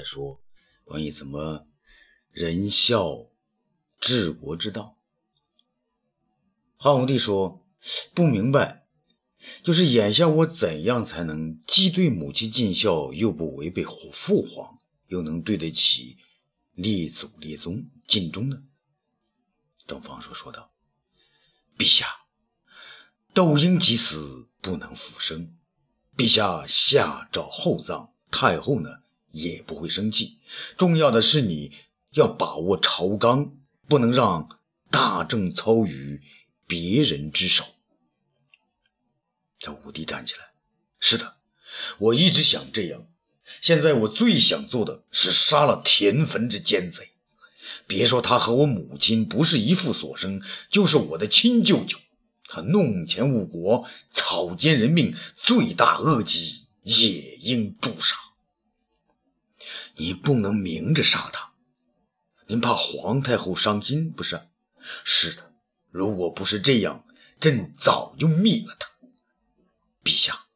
在说关于怎么仁孝治国之道。汉武帝说：“不明白，就是眼下我怎样才能既对母亲尽孝，又不违背父皇，又能对得起列祖列宗尽忠呢？”东方朔说道：“陛下，窦婴即死，不能复生。陛下下诏厚葬，太后呢也不会生气。重要的是你要把握朝纲，不能让大政操于。”别人之手。这武帝站起来，是的，我一直想这样。现在我最想做的是杀了田汾这奸贼。别说他和我母亲不是一父所生，就是我的亲舅舅，他弄钱误国、草菅人命，罪大恶极，也应诛杀。你不能明着杀他，您怕皇太后伤心，不是？是的。如果不是这样，朕早就灭了他。陛下，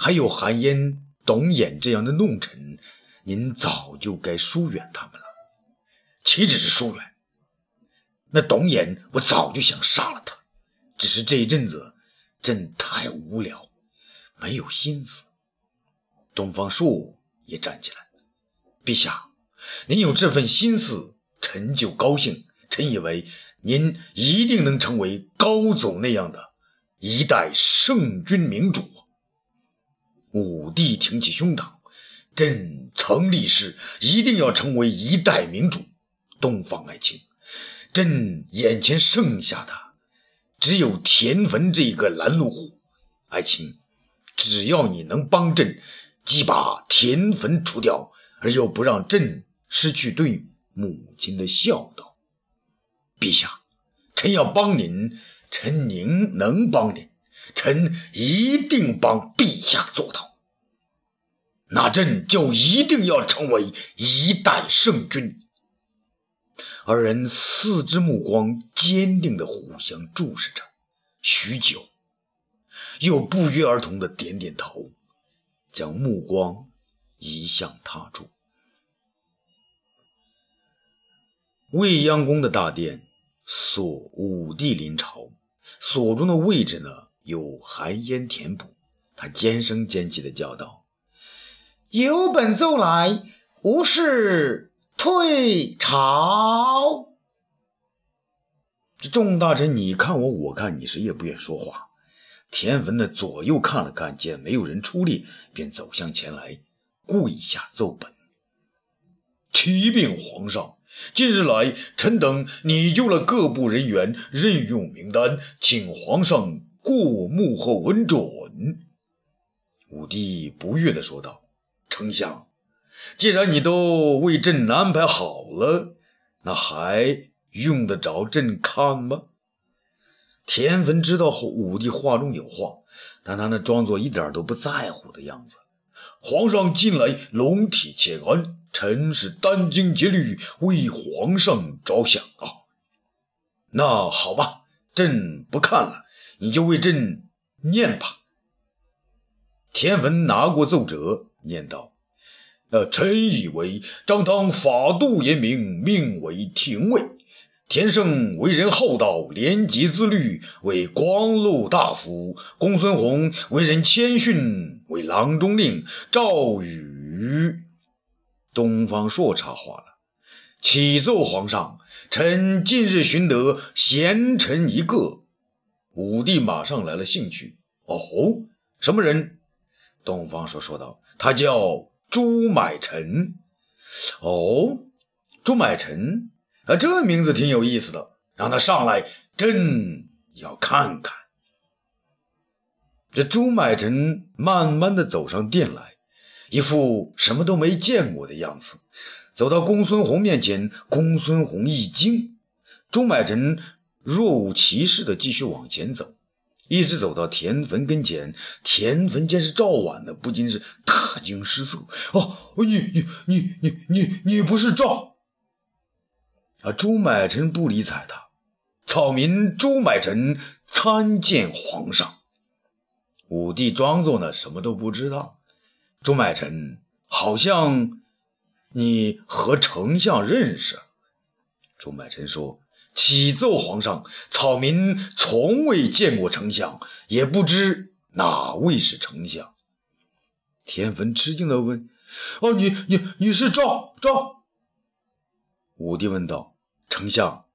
还有韩嫣、董衍这样的弄臣，您早就该疏远他们了。岂止是疏远？那董衍，我早就想杀了他，只是这一阵子朕太无聊，没有心思。东方朔也站起来，陛下，您有这份心思，臣就高兴。臣以为。您一定能成为高祖那样的一代圣君明主。武帝挺起胸膛，朕曾立誓，一定要成为一代明主。东方爱卿，朕眼前剩下的只有田汾这一个拦路虎。爱卿，只要你能帮朕，即把田汾除掉，而又不让朕失去对母亲的孝道。陛下，臣要帮您，臣宁能帮您，臣一定帮陛下做到。那朕就一定要成为一代圣君。二人四只目光坚定地互相注视着，许久，又不约而同地点点头，将目光移向他处。未央宫的大殿。锁武帝临朝，锁中的位置呢，由寒烟填补。他尖声尖气的叫道：“有本奏来，无事退朝。”这众大臣你看我，我看你，谁也不愿说话。田文的左右看了看，见没有人出力，便走向前来，跪下奏本：“启禀皇上。”近日来，臣等拟就了各部人员任用名单，请皇上过目后恩准。武帝不悦地说道：“丞相，既然你都为朕安排好了，那还用得着朕看吗？”田汾知道武帝话中有话，但他那装作一点都不在乎的样子。皇上近来龙体欠安。臣是殚精竭虑为皇上着想啊！那好吧，朕不看了，你就为朕念吧。田文拿过奏折，念道：“呃，臣以为张汤法度严明，命为廷尉；田胜为人厚道，廉洁自律，为光禄大夫；公孙弘为人谦逊，为郎中令；赵宇。”东方朔插话了：“启奏皇上，臣近日寻得贤臣一个。”武帝马上来了兴趣：“哦，什么人？”东方朔说道：“他叫朱买臣。”“哦，朱买臣啊，这名字挺有意思的。让他上来，朕要看看。”这朱买臣慢慢的走上殿来。一副什么都没见过的样子，走到公孙弘面前，公孙弘一惊。朱买臣若无其事的继续往前走，一直走到田汾跟前。田汾见是赵婉的，不禁是大惊失色。哦，你你你你你你不是赵？啊！朱买臣不理睬他。草民朱买臣参见皇上。武帝装作呢什么都不知道。朱买臣好像你和丞相认识？”朱买臣说：“启奏皇上，草民从未见过丞相，也不知哪位是丞相。”田汾吃惊地问：“哦，你你你是赵赵？”武帝问道：“丞相，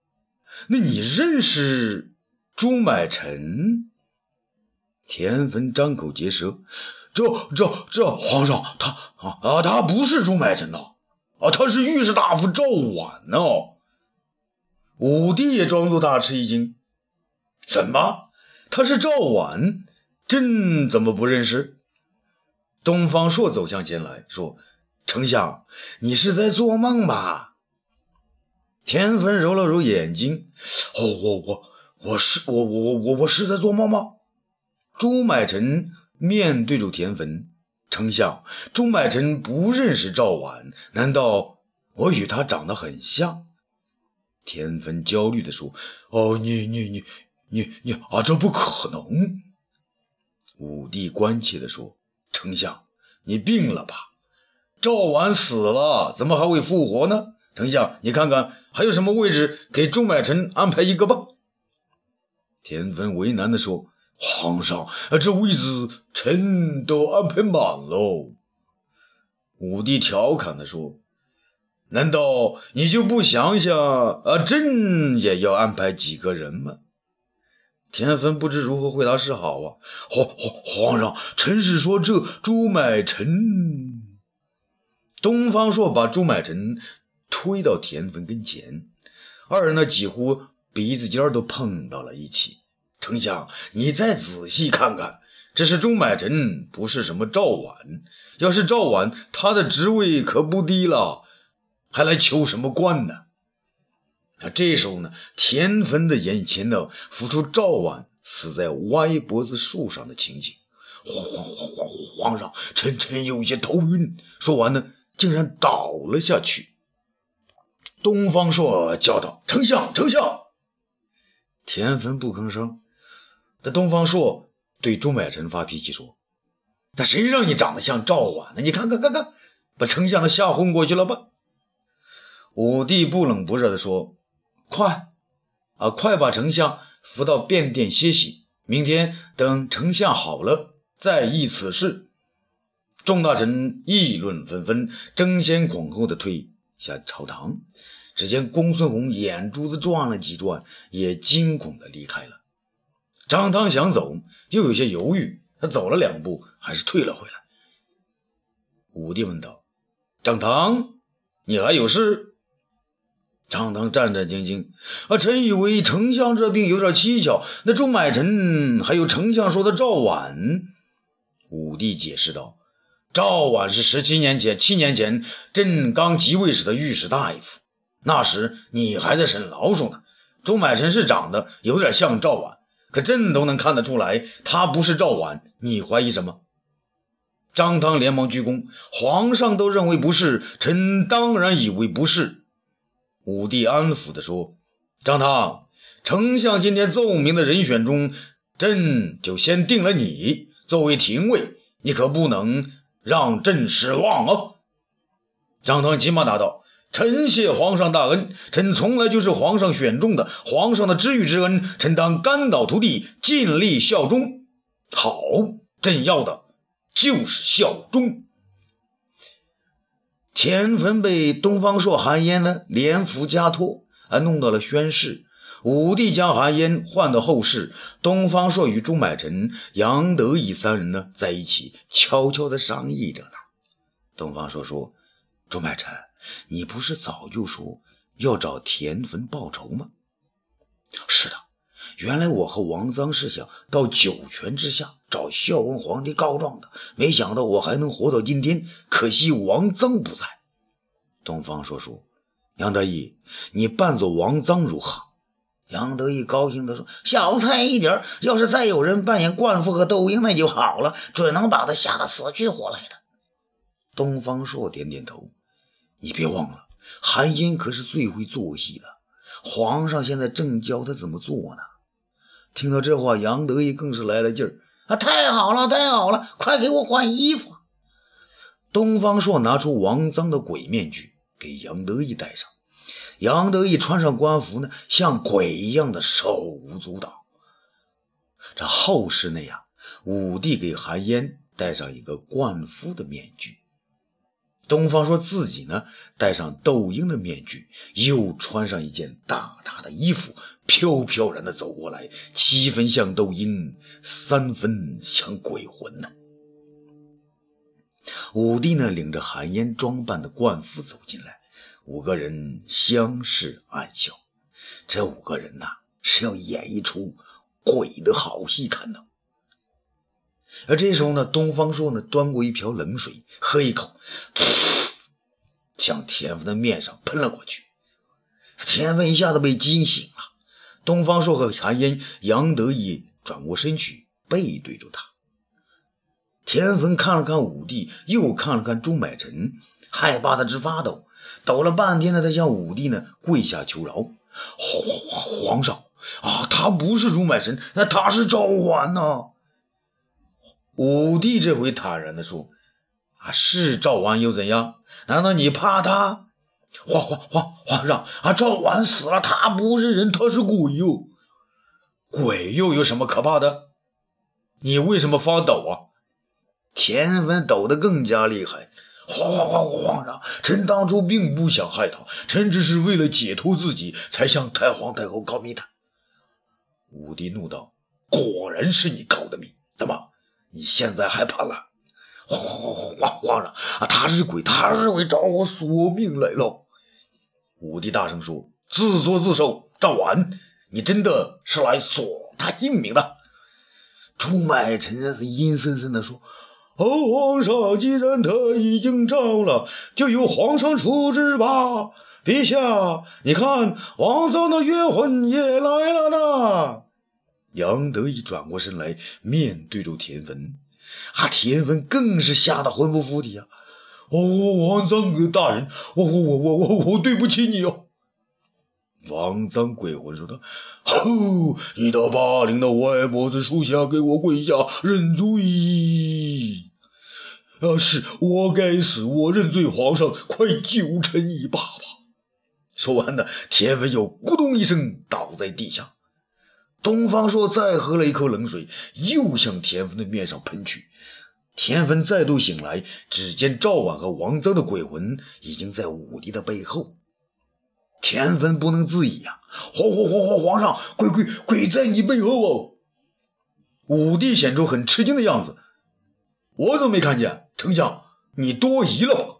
那你认识朱买臣？”田汾张口结舌：“这这这，皇上他啊啊，他不是朱买臣呐，啊，他是御史大夫赵绾呐。”武帝也装作大吃一惊：“什么？他是赵绾？朕怎么不认识？”东方朔走向前来说：“丞相，你是在做梦吧？”田汾揉了揉眼睛：“我我我我是我我我我是在做梦吗？”朱买臣面对着田汾，丞相，朱买臣不认识赵绾，难道我与他长得很像？田汾焦虑地说：“哦，你你你你你啊，这不可能！”武帝关切地说：“丞相，你病了吧？赵婉死了，怎么还会复活呢？丞相，你看看还有什么位置给朱买臣安排一个吧。”田汾为难地说。皇上，这位子臣都安排满喽。武帝调侃地说：“难道你就不想想啊？朕也要安排几个人吗？”田汾不知如何回答是好啊。皇皇皇上，臣是说这朱买臣。东方朔把朱买臣推到田汾跟前，二人呢几乎鼻子尖都碰到了一起。丞相，你再仔细看看，这是钟买臣，不是什么赵婉。要是赵婉，他的职位可不低了，还来求什么官呢？啊，这时候呢，田汾的眼前呢浮出赵婉死在歪脖子树上的情景。皇皇皇皇上，臣臣有些头晕。说完呢，竟然倒了下去。东方朔叫道：“丞相，丞相！”田汾不吭声。这东方朔对朱买臣发脾气说：“那谁让你长得像赵婉呢？你看看看看，把丞相都吓昏过去了吧？”武帝不冷不热地说：“快啊，快把丞相扶到便殿歇息，明天等丞相好了再议此事。”众大臣议论纷纷，争先恐后的退下朝堂。只见公孙弘眼珠子转了几转，也惊恐的离开了。张汤想走，又有些犹豫。他走了两步，还是退了回来。武帝问道：“张汤，你还有事？”张汤战战兢兢：“啊，臣以为丞相这病有点蹊跷。那朱买臣，还有丞相说的赵绾。”武帝解释道：“赵绾是十七年前，七年前朕刚即位时的御史大夫，那时你还在审老鼠呢。朱买臣是长得有点像赵绾。”可朕都能看得出来，他不是赵绾，你怀疑什么？张汤连忙鞠躬：“皇上都认为不是，臣当然以为不是。”武帝安抚地说：“张汤，丞相今天奏明的人选中，朕就先定了你作为廷尉，你可不能让朕失望啊！”张汤急忙答道。臣谢皇上大恩，臣从来就是皇上选中的，皇上的知遇之恩，臣当肝脑涂地，尽力效忠。好，朕要的就是效忠。田汾被东方朔、韩嫣呢连扶加托，啊，弄到了宣室。武帝将韩嫣换到后室，东方朔与朱买臣、杨得意三人呢在一起悄悄的商议着呢。东方朔说：“朱买臣。”你不是早就说要找田汾报仇吗？是的，原来我和王臧是想到九泉之下找孝文皇帝告状的，没想到我还能活到今天。可惜王臧不在。东方朔说：“杨得意，你扮作王臧如何？”杨得意高兴地说：“小菜一碟，要是再有人扮演冠夫和窦婴，那就好了，准能把他吓得死去活来的。”东方朔点点头。你别忘了，韩嫣可是最会做戏的。皇上现在正教他怎么做呢。听到这话，杨得意更是来了劲儿啊！太好了，太好了，快给我换衣服。东方朔拿出王臧的鬼面具给杨得意戴上，杨得意穿上官服呢，像鬼一样的手舞足蹈。这后世那样，武帝给韩嫣戴上一个灌夫的面具。东方说自己呢，戴上窦婴的面具，又穿上一件大大的衣服，飘飘然的走过来，七分像窦婴，三分像鬼魂呢。武帝呢，领着韩嫣装扮的灌夫走进来，五个人相视暗笑。这五个人呐，是要演一出鬼的好戏看呢。而这时候呢，东方朔呢，端过一瓢冷水，喝一口，向田芬的面上喷了过去。田芬一下子被惊醒了。东方朔和韩嫣、杨得意转过身去，背对着他。田芬看了看武帝，又看了看朱买臣，害怕的直发抖。抖了半天呢，他向武帝呢跪下求饶：“皇皇上啊，他不是朱买臣，那他是赵桓呐。”武帝这回坦然地说：“啊，是赵桓又怎样？难道你怕他？皇皇皇皇上啊，赵桓死了，他不是人，他是鬼哟。鬼又有什么可怕的？你为什么发抖啊？”田文抖得更加厉害，皇皇皇皇上，臣当初并不想害他，臣只是为了解脱自己，才向太皇太后告密的。武帝怒道：“果然是你告的密，怎么你现在害怕了？”皇皇皇皇皇上啊，他是鬼，他是鬼找我索命来了。武帝大声说：“自作自受，赵完，你真的是来索他性命的？”朱买臣阴森森地说。哦，皇上，既然他已经招了，就由皇上处置吧。陛下，你看，王臧的冤魂也来了呢。杨得意转过身来，面对着田汾，啊，田汾更是吓得魂不附体啊！哦，王臧大人，我我我我我我对不起你哦。王臧鬼魂说道：“吼，你到霸陵的歪脖子树下给我跪下认罪！”啊！是我该死，我认罪，皇上，快救臣一把吧！说完呢，田文又咕咚一声倒在地下。东方朔再喝了一口冷水，又向田芬的面上喷去。田芬再度醒来，只见赵婉和王增的鬼魂已经在武帝的背后。田芬不能自已呀！皇皇皇皇皇上，鬼鬼鬼在你背后哦！武帝显出很吃惊的样子。我怎么没看见？丞相，你多疑了吧？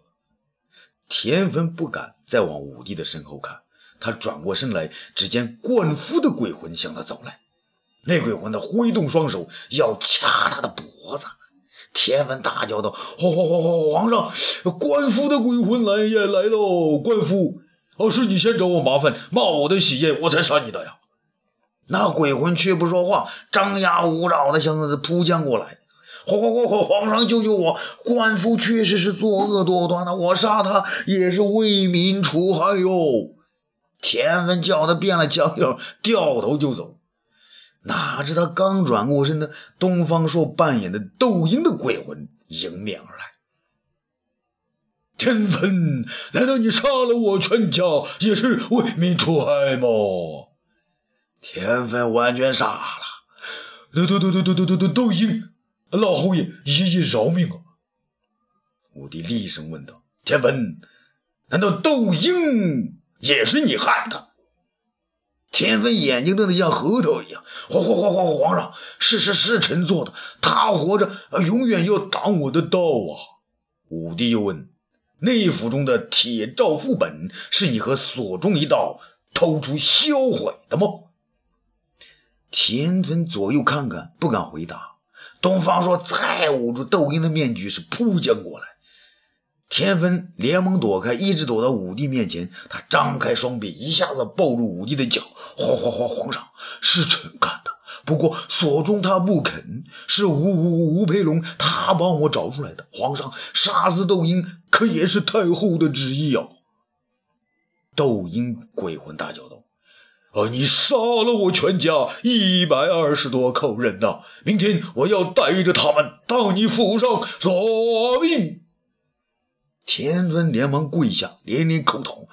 田汾不敢再往武帝的身后看，他转过身来，只见灌夫的鬼魂向他走来。那鬼魂呢，挥动双手要掐他的脖子。田汾大叫道：“皇皇皇皇皇上，官夫的鬼魂来也来喽！官夫，哦，是你先找我麻烦，骂我的喜宴，我才杀你的呀！”那鬼魂却不说话，张牙舞爪的向他扑将过来。皇皇皇皇皇上救救我！官夫确实是作恶多端的，我杀他也是为民除害哟。田文叫他变了腔调，掉头就走。哪知他刚转过身呢，东方朔扮演的窦婴的鬼魂迎面而来。田文，难道你杀了我全家也是为民除害吗？田文完全傻了。窦窦窦窦窦窦窦窦婴。老侯爷，爷爷饶命啊！武帝厉声问道：“田汾，难道窦婴也是你害的？”田汾眼睛瞪得像核桃一样：“皇皇皇皇皇上，是是是臣做的。他活着，永远要挡我的道啊！”武帝又问：“内府中的铁诏副本，是你和所中一道偷出销毁的吗？”田汾左右看看，不敢回答。东方朔再捂住窦婴的面具，是扑将过来。田汾连忙躲开，一直躲到武帝面前。他张开双臂，一下子抱住武帝的脚。皇皇皇皇上，是臣干的。不过锁中他不肯，是吴吴吴培龙他帮我找出来的。皇上杀死窦婴，可也是太后的旨意啊！窦婴鬼魂大叫道。啊！你杀了我全家一百二十多口人呐！明天我要带着他们到你府上索命。田芬连忙跪下，连连叩头：“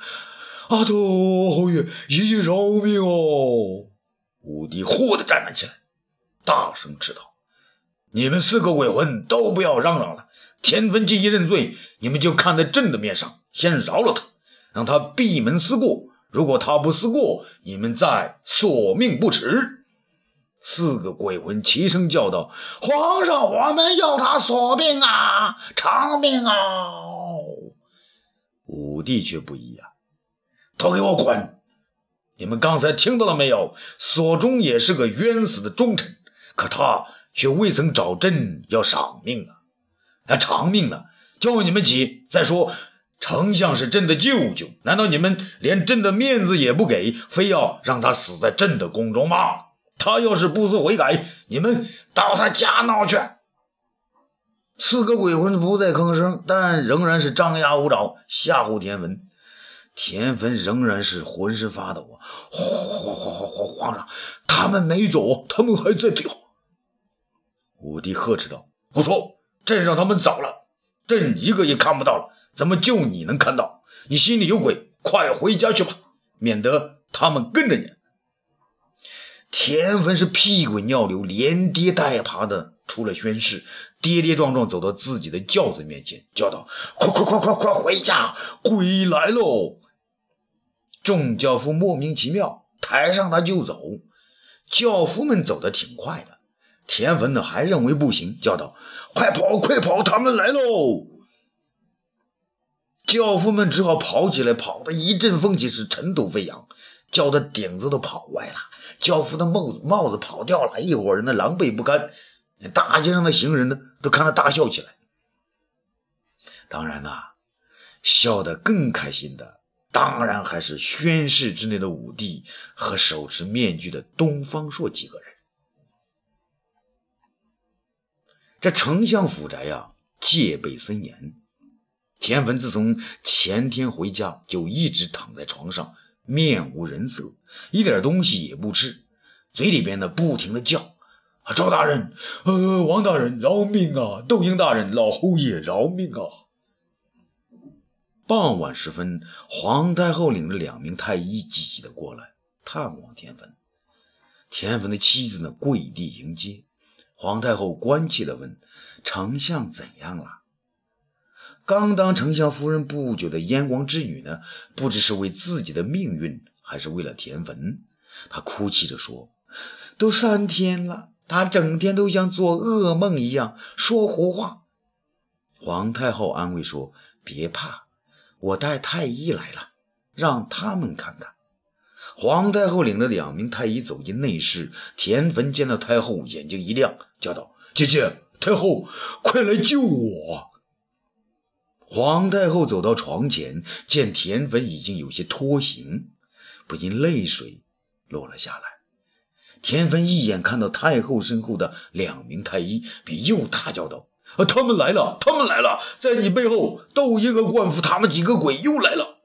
阿斗侯爷，爷爷饶命哦！”武帝忽地站了起来，大声斥道：“你们四个鬼魂都不要嚷嚷了！田芬既已认罪，你们就看在朕的面上，先饶了他，让他闭门思过。如果他不思过，你们再索命不迟。”四个鬼魂齐声叫道：“皇上，我们要他索命啊，偿命啊！”武帝却不一样，都给我滚！你们刚才听到了没有？索中也是个冤死的忠臣，可他却未曾找朕要赏命啊，还偿命呢！叫你们急！再说，丞相是朕的舅舅，难道你们连朕的面子也不给，非要让他死在朕的宫中吗？他要是不思悔改，你们到他家闹去！四个鬼魂不再吭声，但仍然是张牙舞爪吓唬田文。田汾仍然是浑身发抖啊！皇皇皇皇皇上，他们没走，他们还在跳。武帝呵斥道：“胡说！朕让他们走了，朕一个也看不到了，怎么就你能看到？你心里有鬼，快回家去吧，免得他们跟着你。”田汾是屁滚尿流，连跌带爬的出了宣室，跌跌撞撞走到自己的轿子面前，叫道：“快快快快快回家！鬼来喽！”众轿夫莫名其妙，抬上他就走。轿夫们走得挺快的，田汾呢还认为不行，叫道：“快跑，快跑！他们来喽！”轿夫们只好跑起来，跑得一阵风起，是尘土飞扬，轿的顶子都跑歪了，轿夫的帽子帽子跑掉了，一伙人呢狼狈不堪，大街上的行人呢都看他大笑起来。当然啦，笑得更开心的。当然还是宣室之内的武帝和手持面具的东方朔几个人。这丞相府宅呀，戒备森严。田汾自从前天回家，就一直躺在床上，面无人色，一点东西也不吃，嘴里边呢不停的叫：“啊，赵大人，呃，王大人，饶命啊！窦婴大人，老侯爷，饶命啊！”傍晚时分，皇太后领着两名太医急急的过来探望田汾。田汾的妻子呢，跪地迎接。皇太后关切的问：“丞相怎样了？”刚当丞相夫人不久的燕王之女呢，不知是为自己的命运，还是为了田汾，她哭泣着说：“都三天了，她整天都像做噩梦一样，说胡话。”皇太后安慰说：“别怕。”我带太医来了，让他们看看。皇太后领着两名太医走进内室，田汾见到太后，眼睛一亮，叫道：“姐姐，太后，快来救我！”皇太后走到床前，见田汾已经有些脱形，不禁泪水落了下来。田汾一眼看到太后身后的两名太医，便又大叫道。啊！他们来了！他们来了！在你背后，窦婴和灌夫他们几个鬼又来了。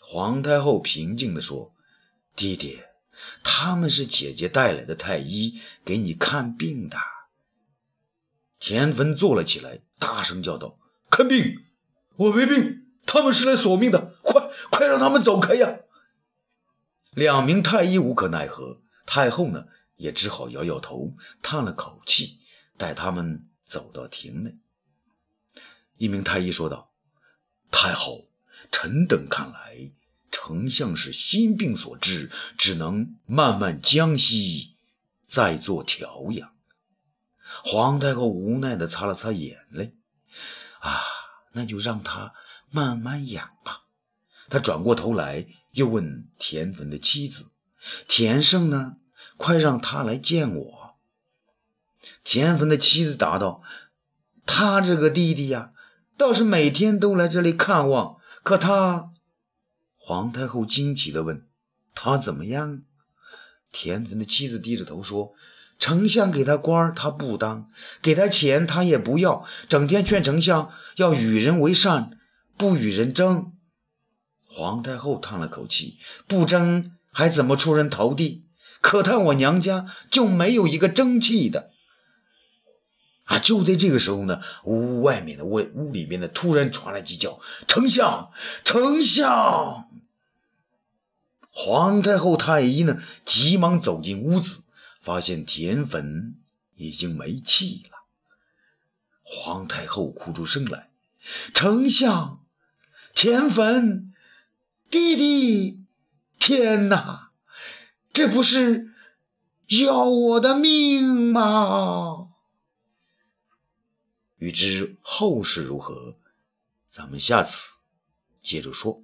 皇太后平静地说：“弟弟，他们是姐姐带来的太医，给你看病的。”田汾坐了起来，大声叫道：“看病？我没病！他们是来索命的！快快让他们走开呀！”两名太医无可奈何，太后呢也只好摇摇头，叹了口气，带他们。走到亭内，一名太医说道：“太后，臣等看来，丞相是心病所致，只能慢慢将息，再做调养。”皇太后无奈地擦了擦眼泪：“啊，那就让他慢慢养吧。”他转过头来，又问田汾的妻子：“田胜呢？快让他来见我。”田汾的妻子答道：“他这个弟弟呀，倒是每天都来这里看望。可他……”皇太后惊奇地问：“他怎么样？”田汾的妻子低着头说：“丞相给他官他不当；给他钱，他也不要。整天劝丞相要与人为善，不与人争。”皇太后叹了口气：“不争，还怎么出人头地？可叹我娘家就没有一个争气的。”啊！就在这个时候呢，屋外面的屋屋里面呢，突然传来鸡叫：“丞相，丞相！”皇太后、太医呢，急忙走进屋子，发现田汾已经没气了。皇太后哭出声来：“丞相，田汾，弟弟，天哪，这不是要我的命吗？”欲知后事如何，咱们下次接着说。